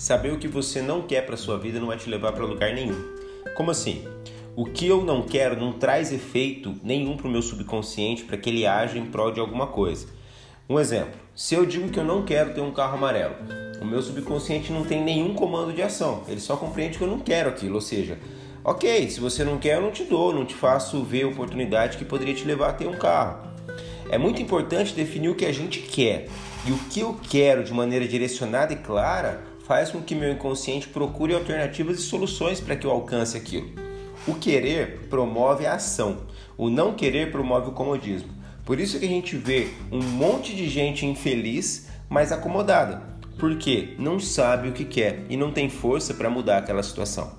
saber o que você não quer para sua vida não vai te levar para lugar nenhum. Como assim? O que eu não quero não traz efeito nenhum para o meu subconsciente para que ele haja em prol de alguma coisa. Um exemplo: se eu digo que eu não quero ter um carro amarelo, o meu subconsciente não tem nenhum comando de ação, ele só compreende que eu não quero aquilo, ou seja, ok, se você não quer, eu não te dou, não te faço ver a oportunidade que poderia te levar a ter um carro. É muito importante definir o que a gente quer e o que eu quero de maneira direcionada e clara faz com que meu inconsciente procure alternativas e soluções para que eu alcance aquilo. O querer promove a ação, o não querer promove o comodismo. Por isso que a gente vê um monte de gente infeliz, mas acomodada, porque não sabe o que quer e não tem força para mudar aquela situação.